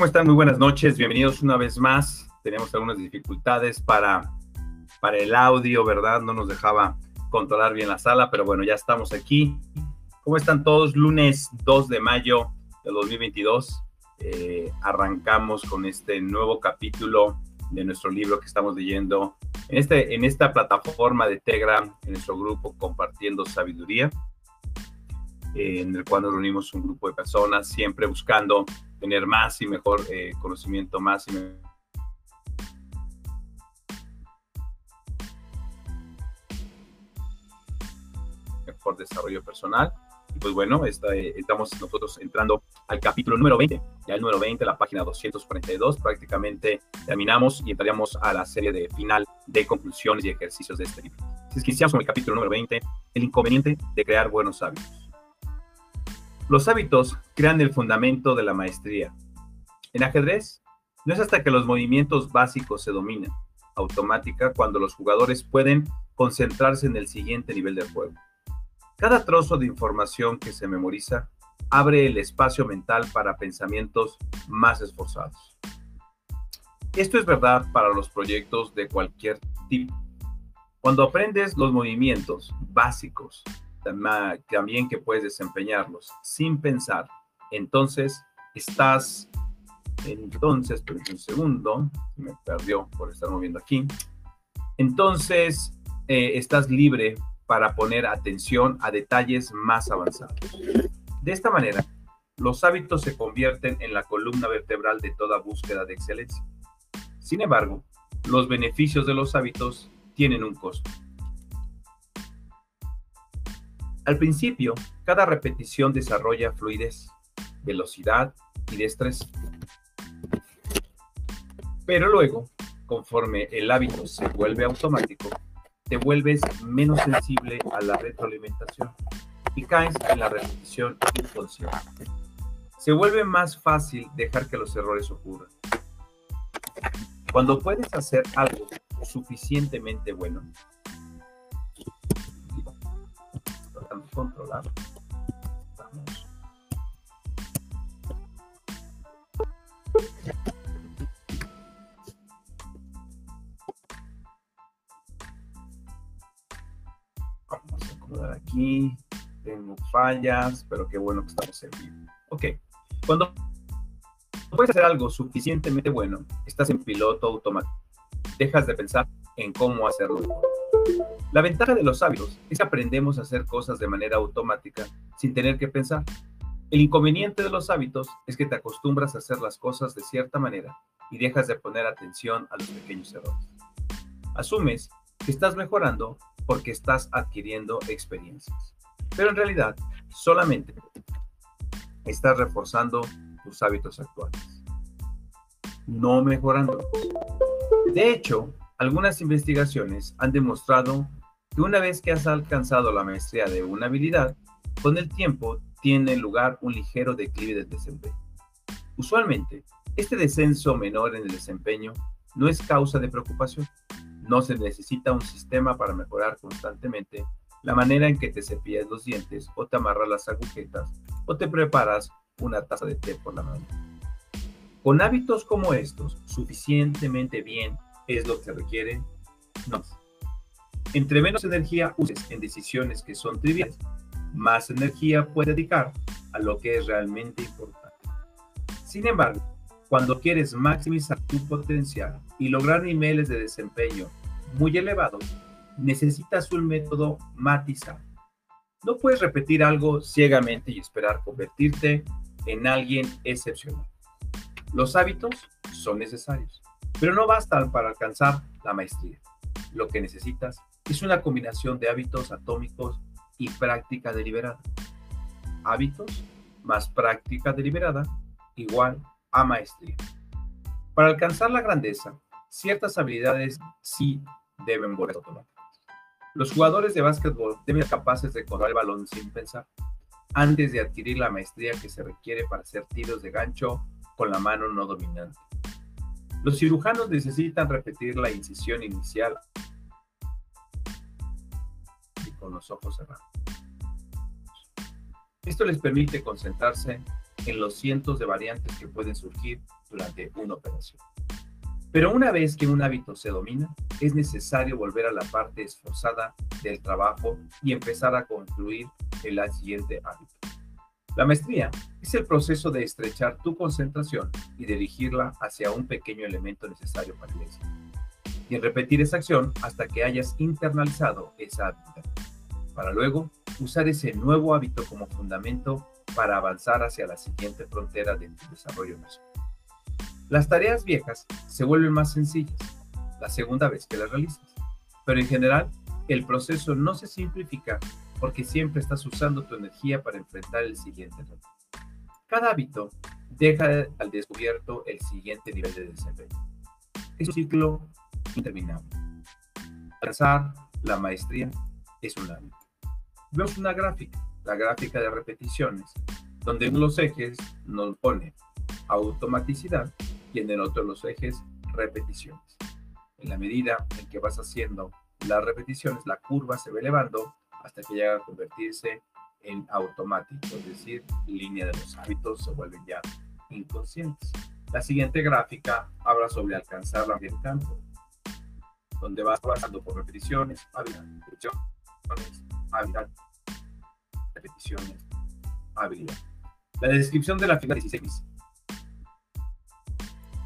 ¿Cómo están? Muy buenas noches. Bienvenidos una vez más. Tenemos algunas dificultades para, para el audio, ¿verdad? No nos dejaba controlar bien la sala, pero bueno, ya estamos aquí. ¿Cómo están todos? Lunes 2 de mayo de 2022. Eh, arrancamos con este nuevo capítulo de nuestro libro que estamos leyendo en, este, en esta plataforma de Telegram, en nuestro grupo Compartiendo Sabiduría, eh, en el cual nos reunimos un grupo de personas, siempre buscando tener más y mejor eh, conocimiento, más y mejor desarrollo personal. Y pues bueno, eh, estamos nosotros entrando al capítulo número 20, ya el número 20, la página 242, prácticamente terminamos y entraríamos a la serie de final de conclusiones y ejercicios de este libro. Si es que iniciamos con el capítulo número 20, el inconveniente de crear buenos hábitos. Los hábitos crean el fundamento de la maestría. En ajedrez, no es hasta que los movimientos básicos se dominan automática cuando los jugadores pueden concentrarse en el siguiente nivel del juego. Cada trozo de información que se memoriza abre el espacio mental para pensamientos más esforzados. Esto es verdad para los proyectos de cualquier tipo. Cuando aprendes los movimientos básicos también que puedes desempeñarlos sin pensar. Entonces, estás, entonces, pero un segundo, me perdió por estar moviendo aquí. Entonces, eh, estás libre para poner atención a detalles más avanzados. De esta manera, los hábitos se convierten en la columna vertebral de toda búsqueda de excelencia. Sin embargo, los beneficios de los hábitos tienen un costo. Al principio, cada repetición desarrolla fluidez, velocidad y destreza. Pero luego, conforme el hábito se vuelve automático, te vuelves menos sensible a la retroalimentación y caes en la repetición inconsciente. Se vuelve más fácil dejar que los errores ocurran. Cuando puedes hacer algo suficientemente bueno, controlar. Vamos. Vamos a acomodar aquí. Tengo fallas, pero qué bueno que estamos en vivo. Ok. Cuando puedes hacer algo suficientemente bueno, estás en piloto automático. Dejas de pensar en cómo hacerlo la ventaja de los hábitos es que aprendemos a hacer cosas de manera automática sin tener que pensar. El inconveniente de los hábitos es que te acostumbras a hacer las cosas de cierta manera y dejas de poner atención a los pequeños errores. Asumes que estás mejorando porque estás adquiriendo experiencias, pero en realidad solamente estás reforzando tus hábitos actuales, no mejorando. De hecho, algunas investigaciones han demostrado que una vez que has alcanzado la maestría de una habilidad, con el tiempo tiene lugar un ligero declive del desempeño. Usualmente, este descenso menor en el desempeño no es causa de preocupación. No se necesita un sistema para mejorar constantemente la manera en que te cepillas los dientes o te amarras las agujetas o te preparas una taza de té por la mañana. Con hábitos como estos, suficientemente bien es lo que requiere? No. Entre menos energía uses en decisiones que son triviales, más energía puedes dedicar a lo que es realmente importante. Sin embargo, cuando quieres maximizar tu potencial y lograr niveles de desempeño muy elevados, necesitas un método matizado. No puedes repetir algo ciegamente y esperar convertirte en alguien excepcional. Los hábitos son necesarios, pero no bastan para alcanzar la maestría. Lo que necesitas es una combinación de hábitos atómicos y práctica deliberada. Hábitos más práctica deliberada igual a maestría. Para alcanzar la grandeza, ciertas habilidades sí deben volver automáticas. Los jugadores de básquetbol deben ser capaces de correr el balón sin pensar, antes de adquirir la maestría que se requiere para hacer tiros de gancho con la mano no dominante. Los cirujanos necesitan repetir la incisión inicial y con los ojos cerrados. Esto les permite concentrarse en los cientos de variantes que pueden surgir durante una operación. Pero una vez que un hábito se domina, es necesario volver a la parte esforzada del trabajo y empezar a construir el siguiente hábito. La maestría es el proceso de estrechar tu concentración y dirigirla hacia un pequeño elemento necesario para el éxito. Y en repetir esa acción hasta que hayas internalizado esa habilidad, para luego usar ese nuevo hábito como fundamento para avanzar hacia la siguiente frontera de tu desarrollo personal. Las tareas viejas se vuelven más sencillas la segunda vez que las realizas, pero en general el proceso no se simplifica porque siempre estás usando tu energía para enfrentar el siguiente reto. Cada hábito deja al descubierto el siguiente nivel de desempeño. Es un ciclo interminable. Alcanzar la maestría es un hábito. Vemos una gráfica, la gráfica de repeticiones, donde en los ejes nos pone automaticidad y en el otro los ejes repeticiones. En la medida en que vas haciendo las repeticiones, la curva se va elevando hasta que llega a convertirse en automático, es decir, línea de los hábitos se vuelven ya inconscientes. La siguiente gráfica habla sobre alcanzar la del campo, donde vas pasando por repeticiones, repeticiones, habilidad, repeticiones, habilidad. La descripción de la figura 16.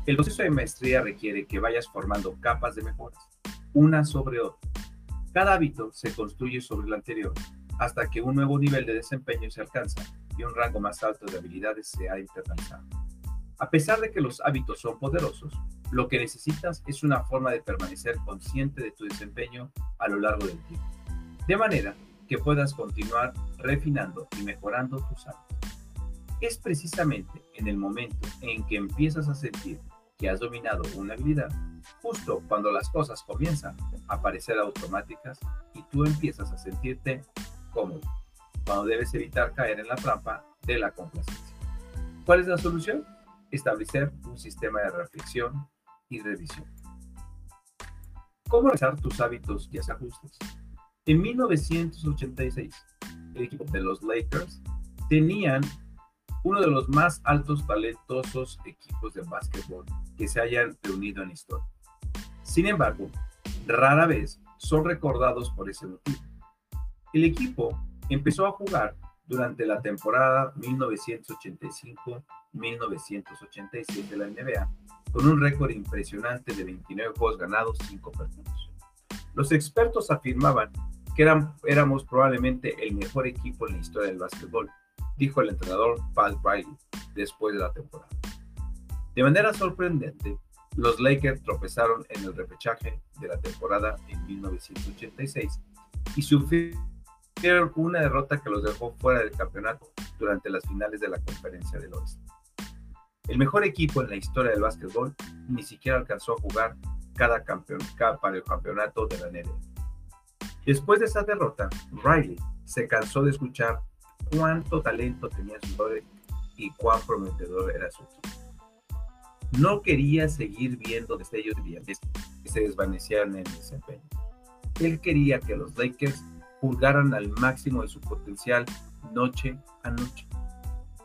El proceso de maestría requiere que vayas formando capas de mejoras, una sobre otra. Cada hábito se construye sobre el anterior, hasta que un nuevo nivel de desempeño se alcanza y un rango más alto de habilidades se ha internalizado. A pesar de que los hábitos son poderosos, lo que necesitas es una forma de permanecer consciente de tu desempeño a lo largo del tiempo, de manera que puedas continuar refinando y mejorando tus hábitos. Es precisamente en el momento en que empiezas a sentir que has dominado una habilidad, justo cuando las cosas comienzan a parecer automáticas y tú empiezas a sentirte cómodo, cuando debes evitar caer en la trampa de la complacencia. ¿Cuál es la solución? Establecer un sistema de reflexión y revisión. ¿Cómo realizar tus hábitos y ajustes? En 1986, el equipo de los Lakers tenían uno de los más altos talentosos equipos de básquetbol que se hayan reunido en historia. Sin embargo, rara vez son recordados por ese motivo. El equipo empezó a jugar durante la temporada 1985-1986 de la NBA con un récord impresionante de 29 juegos ganados, 5 perdidos. Los expertos afirmaban que éramos probablemente el mejor equipo en la historia del básquetbol, dijo el entrenador Pat Riley después de la temporada. De manera sorprendente, los Lakers tropezaron en el repechaje de la temporada en 1986 y sufrieron una derrota que los dejó fuera del campeonato durante las finales de la Conferencia del Oeste. El mejor equipo en la historia del básquetbol ni siquiera alcanzó a jugar cada campeón para el campeonato de la NBA. Después de esa derrota, Riley se cansó de escuchar cuánto talento tenía su padre y cuán prometedor era su equipo. No quería seguir viendo destellos de brillantes que se desvanecieran en el desempeño. Él quería que los Lakers jugaran al máximo de su potencial noche a noche.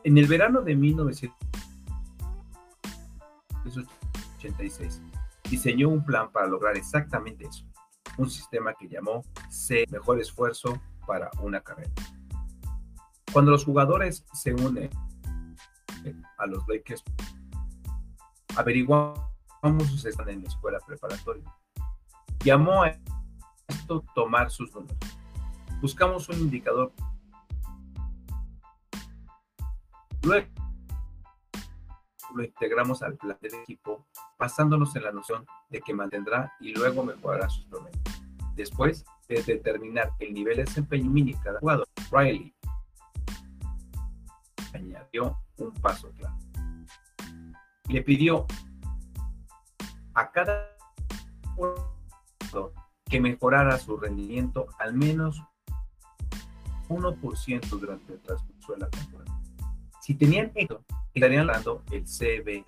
En el verano de 1986, diseñó un plan para lograr exactamente eso, un sistema que llamó C Mejor Esfuerzo para una carrera. Cuando los jugadores se unen a los Lakers, averiguamos si están en la escuela preparatoria. Llamó a esto tomar sus números. Buscamos un indicador. Luego lo integramos al plan del equipo, basándonos en la noción de que mantendrá y luego mejorará sus promedios. Después de determinar el nivel de desempeño mínimo de cada jugador, Riley añadió un paso claro. Le pidió a cada que mejorara su rendimiento al menos 1% durante el transcurso de la temporada. Si tenían esto, estarían dando el CB.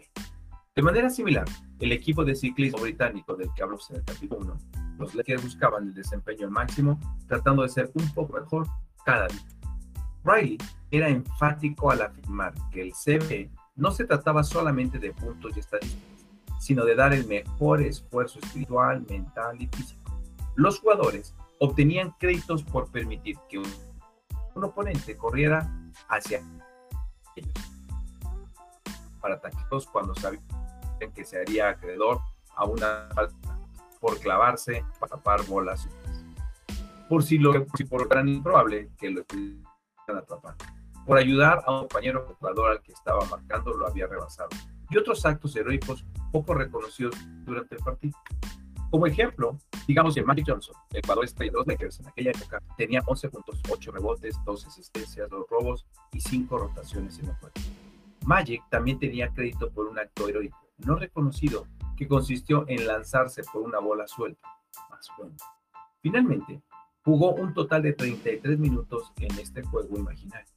De manera similar, el equipo de ciclismo británico del que hablamos en el capítulo 1, los Lakers buscaban el desempeño máximo, tratando de ser un poco mejor cada día. Riley era enfático al afirmar que el CBE no se trataba solamente de puntos y estadísticas, sino de dar el mejor esfuerzo espiritual, mental y físico. Los jugadores obtenían créditos por permitir que un, oponente corriera hacia ellos para atacarlos cuando sabían que se haría acreedor a una falta por clavarse para tapar bolas. Por si, lo, si por gran improbable que lo atrapando por ayudar a un compañero jugador al que estaba marcando lo había rebasado, y otros actos heroicos poco reconocidos durante el partido. Como ejemplo, digamos que Magic Johnson, el jugador estrella de los Lakers en aquella época, tenía 11 puntos, 8 rebotes, 2 asistencias, 2 robos y 5 rotaciones en el juego. Magic también tenía crédito por un acto heroico no reconocido que consistió en lanzarse por una bola suelta. Más bueno. Finalmente, jugó un total de 33 minutos en este juego imaginario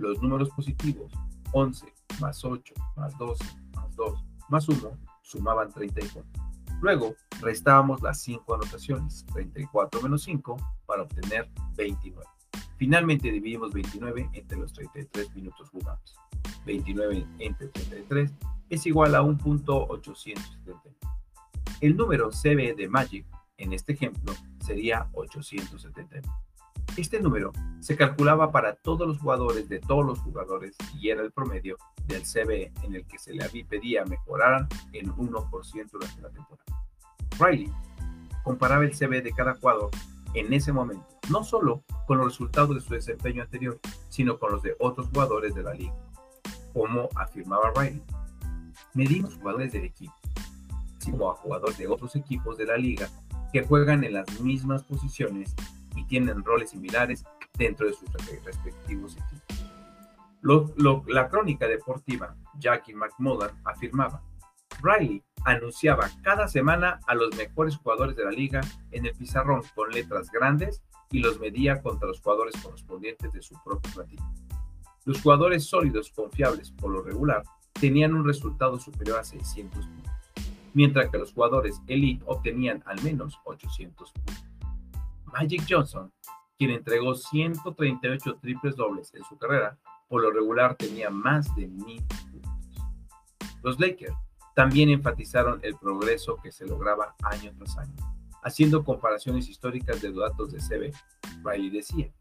los números positivos, 11 más 8 más 12 más 2 más 1, sumaban 34. Luego restábamos las 5 anotaciones, 34 menos 5, para obtener 29. Finalmente dividimos 29 entre los 33 minutos jugados. 29 entre 33 es igual a 1.870. El número CB de Magic, en este ejemplo, sería 870. Este número se calculaba para todos los jugadores de todos los jugadores y era el promedio del CBE en el que se le pedía mejorar en 1% durante la temporada. Riley comparaba el CBE de cada jugador en ese momento, no solo con los resultados de su desempeño anterior, sino con los de otros jugadores de la liga. Como afirmaba Riley, medimos jugadores del equipo, sino a jugadores de otros equipos de la liga que juegan en las mismas posiciones y tienen roles similares dentro de sus respectivos equipos. la crónica deportiva Jackie McMullen afirmaba, Riley anunciaba cada semana a los mejores jugadores de la liga en el pizarrón con letras grandes y los medía contra los jugadores correspondientes de su propio plantilla. Los jugadores sólidos confiables por lo regular tenían un resultado superior a 600 puntos, mientras que los jugadores elite obtenían al menos 800 puntos. Magic Johnson, quien entregó 138 triples dobles en su carrera, por lo regular tenía más de mil puntos. Los Lakers también enfatizaron el progreso que se lograba año tras año, haciendo comparaciones históricas de datos de CB. Riley decía,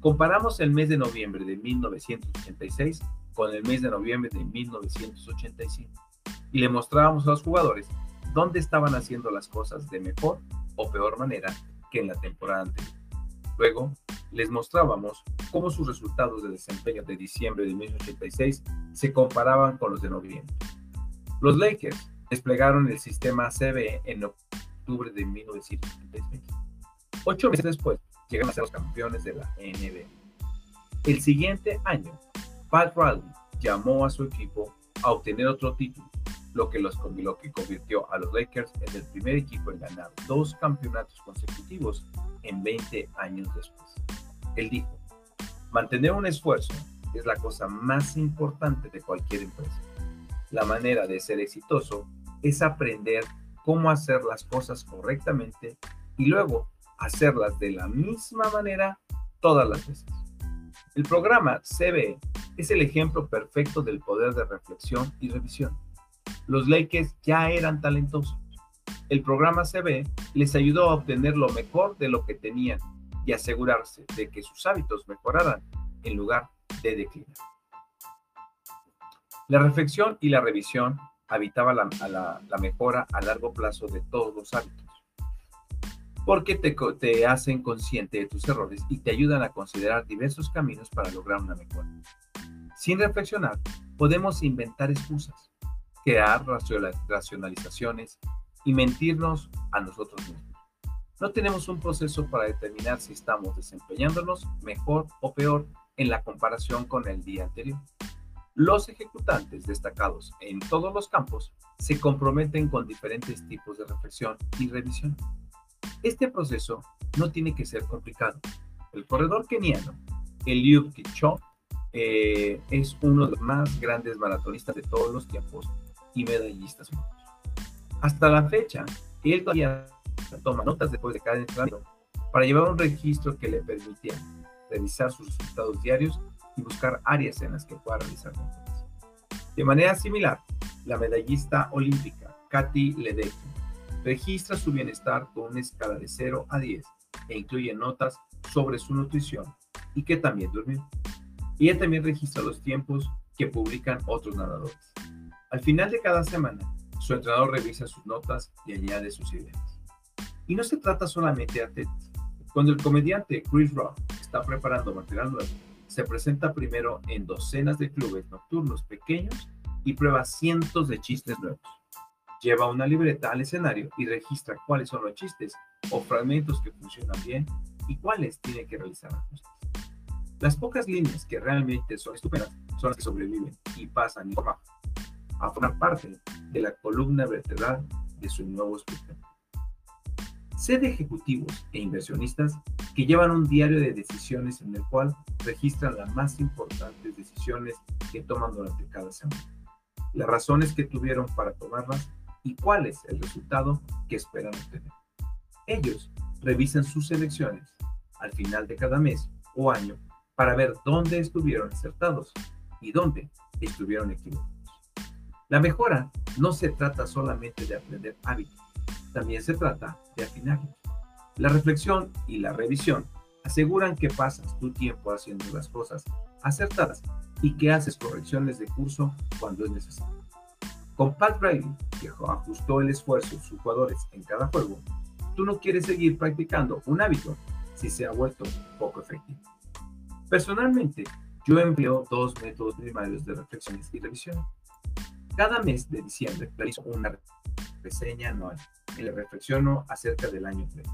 comparamos el mes de noviembre de 1986 con el mes de noviembre de 1985 y le mostrábamos a los jugadores dónde estaban haciendo las cosas de mejor o peor manera que en la temporada anterior. Luego, les mostrábamos cómo sus resultados de desempeño de diciembre de 1986 se comparaban con los de noviembre. Los Lakers desplegaron el sistema CBE en octubre de 1986. Ocho meses después, llegan a ser los campeones de la NBA. El siguiente año, Pat Riley llamó a su equipo a obtener otro título lo que, los, lo que convirtió a los Lakers en el primer equipo en ganar dos campeonatos consecutivos en 20 años después. Él dijo, mantener un esfuerzo es la cosa más importante de cualquier empresa. La manera de ser exitoso es aprender cómo hacer las cosas correctamente y luego hacerlas de la misma manera todas las veces. El programa CBE es el ejemplo perfecto del poder de reflexión y revisión los Lakers ya eran talentosos. El programa CB les ayudó a obtener lo mejor de lo que tenían y asegurarse de que sus hábitos mejoraran en lugar de declinar. La reflexión y la revisión habitaban la, mejora a largo plazo de todos los hábitos, porque te, te hacen consciente de tus errores y te ayudan a considerar diversos caminos para lograr una mejora. Sin reflexionar, podemos inventar excusas crear racionalizaciones y mentirnos a nosotros mismos. No tenemos un proceso para determinar si estamos desempeñándonos mejor o peor en la comparación con el día anterior. Los ejecutantes destacados en todos los campos se comprometen con diferentes tipos de reflexión y revisión. Este proceso no tiene que ser complicado. El corredor keniano, Eliud Kipchoge, eh, es uno de los más grandes maratonistas de todos los tiempos y medallistas. Hasta la fecha, él todavía toma notas después de cada entrenamiento para llevar un registro que le permitía revisar sus resultados diarios y buscar áreas en las que pueda realizar mejoras. De manera similar, la medallista olímpica Katy Ledecky registra su bienestar con una escala de 0 a 10 e incluye notas sobre su nutrición y que también durmió. Ella también registra los tiempos que publican otros nadadores. Al final de cada semana, su entrenador revisa sus notas y añade sus ideas. Y no se trata solamente de atletas. Cuando el comediante Chris Rock está preparando material nuevo, se presenta primero en docenas de clubes nocturnos pequeños y prueba cientos de chistes nuevos. Lleva una libreta al escenario y registra cuáles son los chistes o fragmentos que funcionan bien y cuáles tiene que realizar ajustes. Las pocas líneas que realmente son estupendas son las que sobreviven y pasan a formar parte de la columna vertebral de su nuevo espectáculo. Sé de ejecutivos e inversionistas que llevan un diario de decisiones en el cual registran las más importantes decisiones que toman durante cada semana, las razones que tuvieron para tomarlas y cuál es el resultado que esperan obtener. Ellos revisan sus elecciones al final de cada mes o año para ver dónde estuvieron acertados y dónde estuvieron equivocados. La mejora no se trata solamente de aprender hábitos, también se trata de afinarlos. La reflexión y la revisión aseguran que pasas tu tiempo haciendo las cosas acertadas y que haces correcciones de curso cuando es necesario. Con Pat Riley, que ajustó el esfuerzo de sus jugadores en cada juego, tú no quieres seguir practicando un hábito si se ha vuelto poco efectivo. Personalmente, yo empleo dos métodos primarios de reflexiones y revisión. Cada mes de diciembre realizo una reseña anual y le reflexiono acerca del año previo.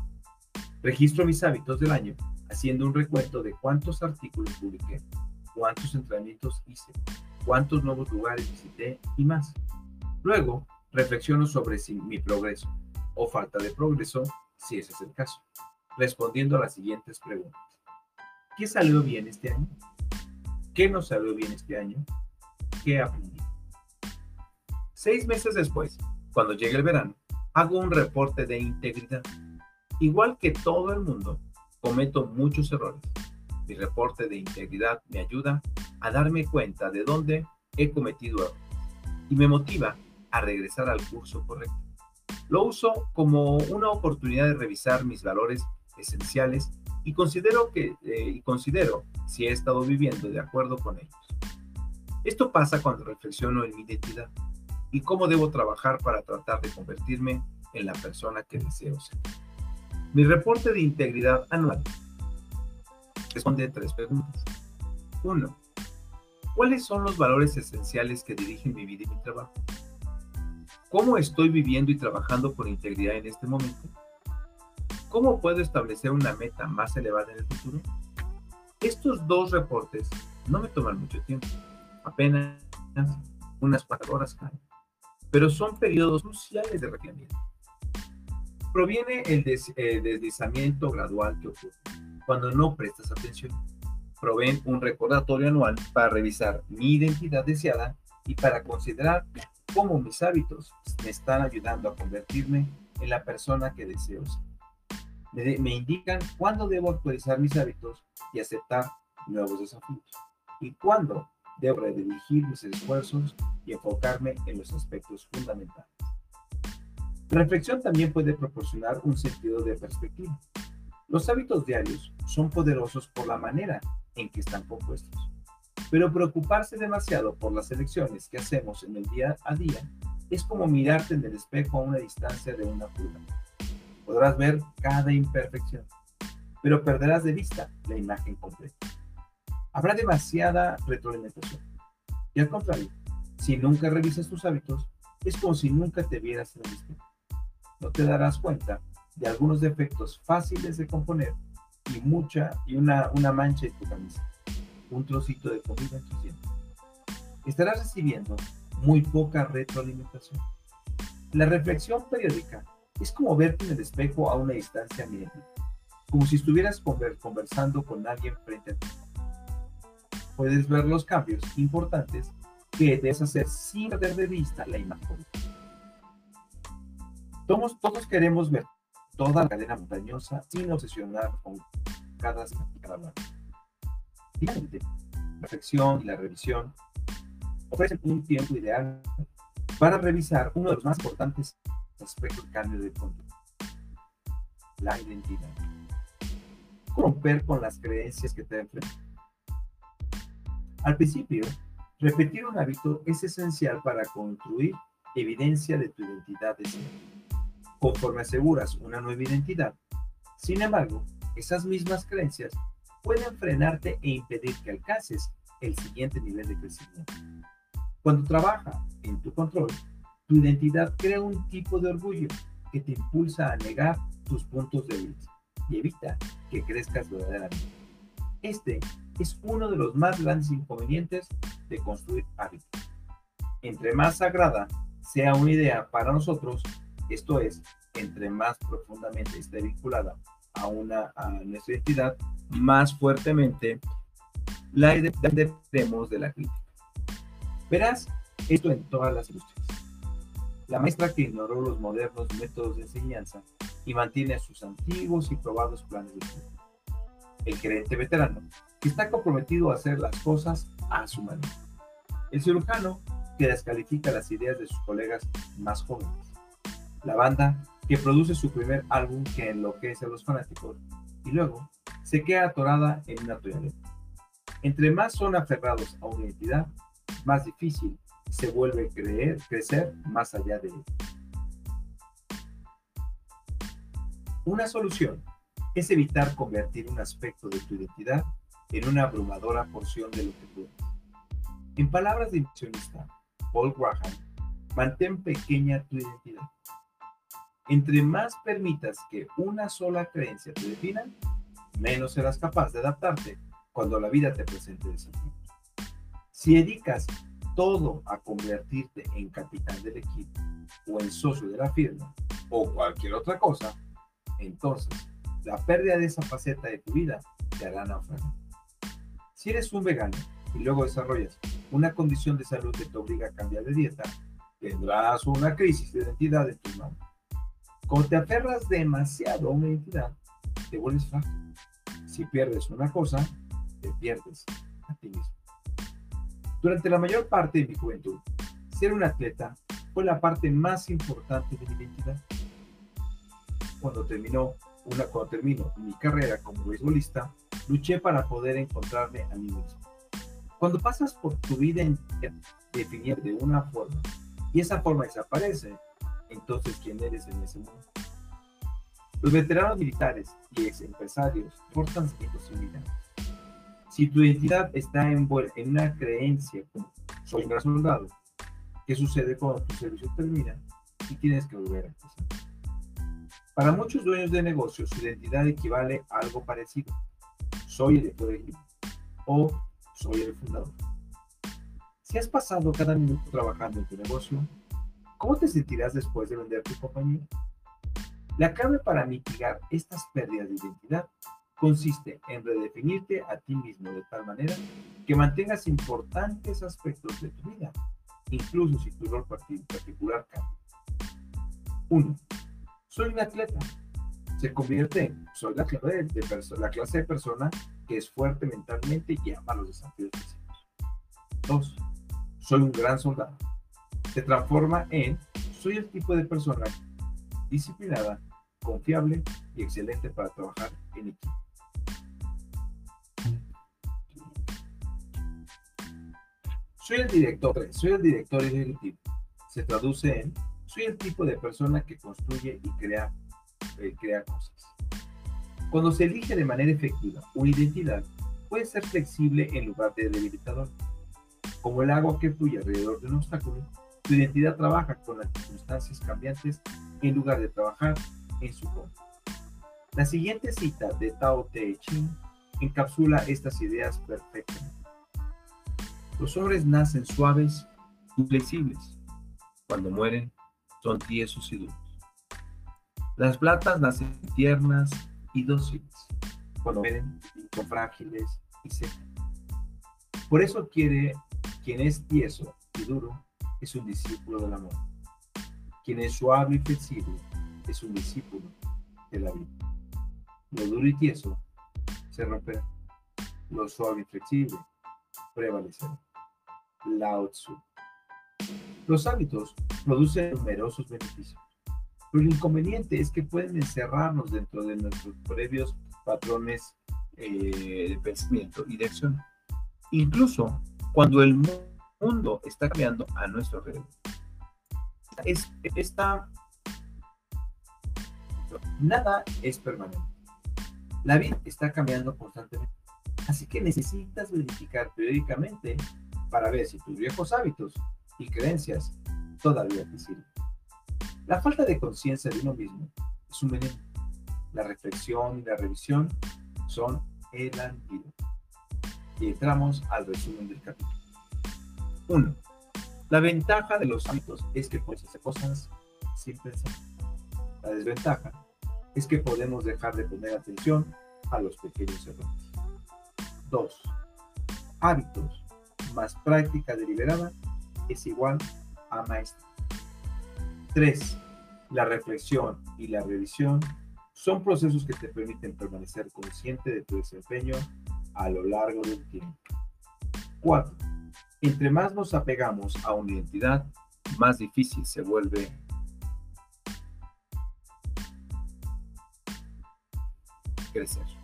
Registro mis hábitos del año haciendo un recuento de cuántos artículos publiqué, cuántos entrenamientos hice, cuántos nuevos lugares visité y más. Luego, reflexiono sobre si mi progreso o falta de progreso, si ese es el caso, respondiendo a las siguientes preguntas. ¿Qué salió bien este año? ¿Qué no salió bien este año? ¿Qué aprendí? Seis meses después, cuando llegue el verano, hago un reporte de integridad. Igual que todo el mundo, cometo muchos errores. Mi reporte de integridad me ayuda a darme cuenta de dónde he cometido errores y me motiva a regresar al curso correcto. Lo uso como una oportunidad de revisar mis valores esenciales y considero, que, eh, y considero si he estado viviendo de acuerdo con ellos. Esto pasa cuando reflexiono en mi identidad y cómo debo trabajar para tratar de convertirme en la persona que deseo ser. Mi reporte de integridad anual responde tres preguntas. Uno, ¿cuáles son los valores esenciales que dirigen mi vida y mi trabajo? ¿Cómo estoy viviendo y trabajando con integridad en este momento? ¿Cómo puedo establecer una meta más elevada en el futuro? Estos dos reportes no me toman mucho tiempo, apenas unas cuatro horas cada pero son periodos cruciales de refinamiento. Proviene el eh, deslizamiento gradual que ocurre cuando no prestas atención. Proveen un recordatorio anual para revisar mi identidad deseada y para considerar cómo mis hábitos me están ayudando a convertirme en la persona que deseo ser. Me, me indican cuándo debo actualizar mis hábitos y aceptar nuevos desafíos y cuándo debo redirigir mis esfuerzos y enfocarme en los aspectos fundamentales. La reflexión también puede proporcionar un sentido de perspectiva. Los hábitos diarios son poderosos por la manera en que están compuestos, pero preocuparse demasiado por las elecciones que hacemos en el día a día es como mirarte en el espejo a una distancia de una pulgada. Podrás ver cada imperfección, pero perderás de vista la imagen completa habrá demasiada retroalimentación. Y al contrario, si nunca revisas tus hábitos, es como si nunca te vieras en el espejo. No te darás cuenta de algunos defectos fáciles de componer y mucha y una, una mancha en tu camisa, un trocito de comida en tus dientes. Estarás recibiendo muy poca retroalimentación. La reflexión periódica es como verte en el espejo a una distancia mínima, como si estuvieras conversando con alguien frente a ti puedes ver los cambios importantes que debes hacer sin perder de vista la imagen. Todos, queremos ver toda la cadena montañosa sin obsesionar con cada cada Finalmente, reflexión y la revisión ofrecen un tiempo ideal para revisar uno de los más importantes aspectos del cambio de conducta, la identidad. Romper con las creencias que te enfrentan. Al principio, repetir un hábito es esencial para construir evidencia de tu identidad de ser. Conforme aseguras una nueva identidad, sin embargo, esas mismas creencias pueden frenarte e impedir que alcances el siguiente nivel de crecimiento. Cuando trabaja en tu control, tu identidad crea un tipo de orgullo que te impulsa a negar tus puntos débiles y evita que crezcas verdaderamente. Este es uno de los más grandes inconvenientes de construir hábitos. Entre más sagrada sea una idea para nosotros, esto es, entre más profundamente esté vinculada a, una, a nuestra identidad, más fuertemente la dependeremos de la crítica. Verás esto en todas las industrias. La maestra que ignoró los modernos métodos de enseñanza y mantiene sus antiguos y probados planes de estudio. El gerente veterano, que está comprometido a hacer las cosas a su manera. El cirujano, que descalifica las ideas de sus colegas más jóvenes. La banda, que produce su primer álbum que enloquece a los fanáticos y luego se queda atorada en una toalleta. Entre más son aferrados a una identidad, más difícil se vuelve creer, crecer más allá de él. Una solución es evitar convertir un aspecto de tu identidad en una abrumadora porción de lo que tú eres. En palabras de inversionista Paul Graham, mantén pequeña tu identidad. Entre más permitas que una sola creencia te defina, menos serás capaz de adaptarte cuando la vida te presente desafíos. Si dedicas todo a convertirte en capitán del equipo o en socio de la firma o cualquier otra cosa, entonces la pérdida de esa faceta de tu vida te hará naufragar. Si eres un vegano y luego desarrollas una condición de salud que te obliga a cambiar de dieta, tendrás una crisis de identidad en tu mano. Cuando te aferras demasiado a una identidad, te vuelves frágil. Si pierdes una cosa, te pierdes a ti mismo. Durante la mayor parte de mi juventud, ser un atleta fue la parte más importante de mi identidad. Cuando terminó una, cuando terminó mi carrera como beisbolista, luché para poder encontrarme a mí mismo. Cuando pasas por tu vida en definir de una forma y esa forma desaparece, entonces ¿quién eres en ese mundo? Los veteranos militares y ex empresarios portan similares. Si tu identidad está envuelta en una creencia como soy un gran soldado, ¿qué sucede cuando tu servicio termina y tienes que volver a empezar? Para muchos dueños de negocios, su identidad equivale a algo parecido. Soy el equipo o soy el fundador. Si has pasado cada minuto trabajando en tu negocio, ¿cómo te sentirás después de vender tu compañía? La clave para mitigar estas pérdidas de identidad consiste en redefinirte a ti mismo de tal manera que mantengas importantes aspectos de tu vida, incluso si tu rol particular cambia. 1. Soy un atleta. Se convierte en soy la clase de, persona que es fuerte mentalmente y ama los desafíos físicos. 2. Soy un gran soldado. Se transforma en soy el tipo de persona disciplinada, confiable y excelente para trabajar en equipo. Soy el director, soy el director ejecutivo. Se traduce en soy el tipo de persona que construye y crea, eh, crea cosas. Cuando se elige de manera efectiva una identidad, puede ser flexible en lugar de debilitador. Como el agua que fluye alrededor de un obstáculo, tu identidad trabaja con las circunstancias cambiantes en lugar de trabajar en su contra. La siguiente cita de Tao Te Ching encapsula estas ideas perfectamente. Los hombres nacen suaves y flexibles. Cuando mueren, son tiesos y duros. Las platas nacen tiernas y dóciles. Son frágiles y secas. Por eso quiere quien es tieso y duro es un discípulo del amor. Quien es suave y flexible es un discípulo de la vida. Lo duro y tieso se romperá. Lo suave y flexible prevalecerán. Lao Tzu. Los hábitos producen numerosos beneficios, pero el inconveniente es que pueden encerrarnos dentro de nuestros previos patrones eh, de pensamiento y de acción, incluso cuando el mundo está cambiando a nuestro alrededor. Es, nada es permanente. La vida está cambiando constantemente. Así que necesitas verificar periódicamente para ver si tus viejos hábitos y creencias todavía te sirven. La falta de conciencia de uno mismo es un veneno. La reflexión y la revisión son el antídoto. Y entramos al resumen del capítulo. 1. La ventaja de los hábitos es que puedes hacer cosas sin pensar. La desventaja es que podemos dejar de poner atención a los pequeños errores. 2. Hábitos más práctica deliberada es igual a maestría. 3. La reflexión y la revisión son procesos que te permiten permanecer consciente de tu desempeño a lo largo del tiempo. 4. Entre más nos apegamos a una identidad, más difícil se vuelve crecer.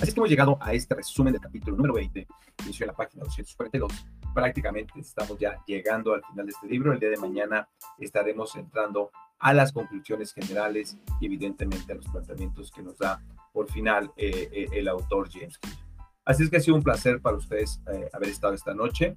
Así que hemos llegado a este resumen del capítulo número 20, inició en la página 242. Prácticamente estamos ya llegando al final de este libro. El día de mañana estaremos entrando a las conclusiones generales y evidentemente a los planteamientos que nos da por final eh, eh, el autor James Clear. Así es que ha sido un placer para ustedes eh, haber estado esta noche.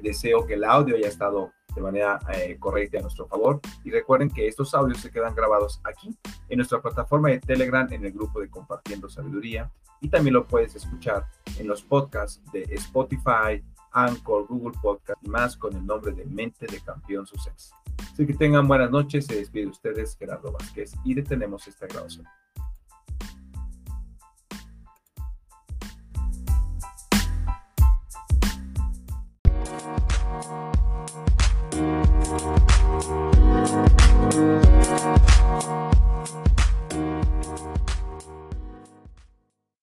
deseo que el audio haya estado de manera correcta a nuestro favor. Y recuerden que estos audios se quedan grabados aquí en nuestra plataforma de Telegram en el grupo de Compartiendo Sabiduría. Y también lo puedes escuchar en los podcasts de Spotify, Anchor, Google Podcast y más con el nombre de Mente de Campeón Suceso. Así que tengan buenas noches, se despide de ustedes Gerardo Vázquez y detenemos esta grabación.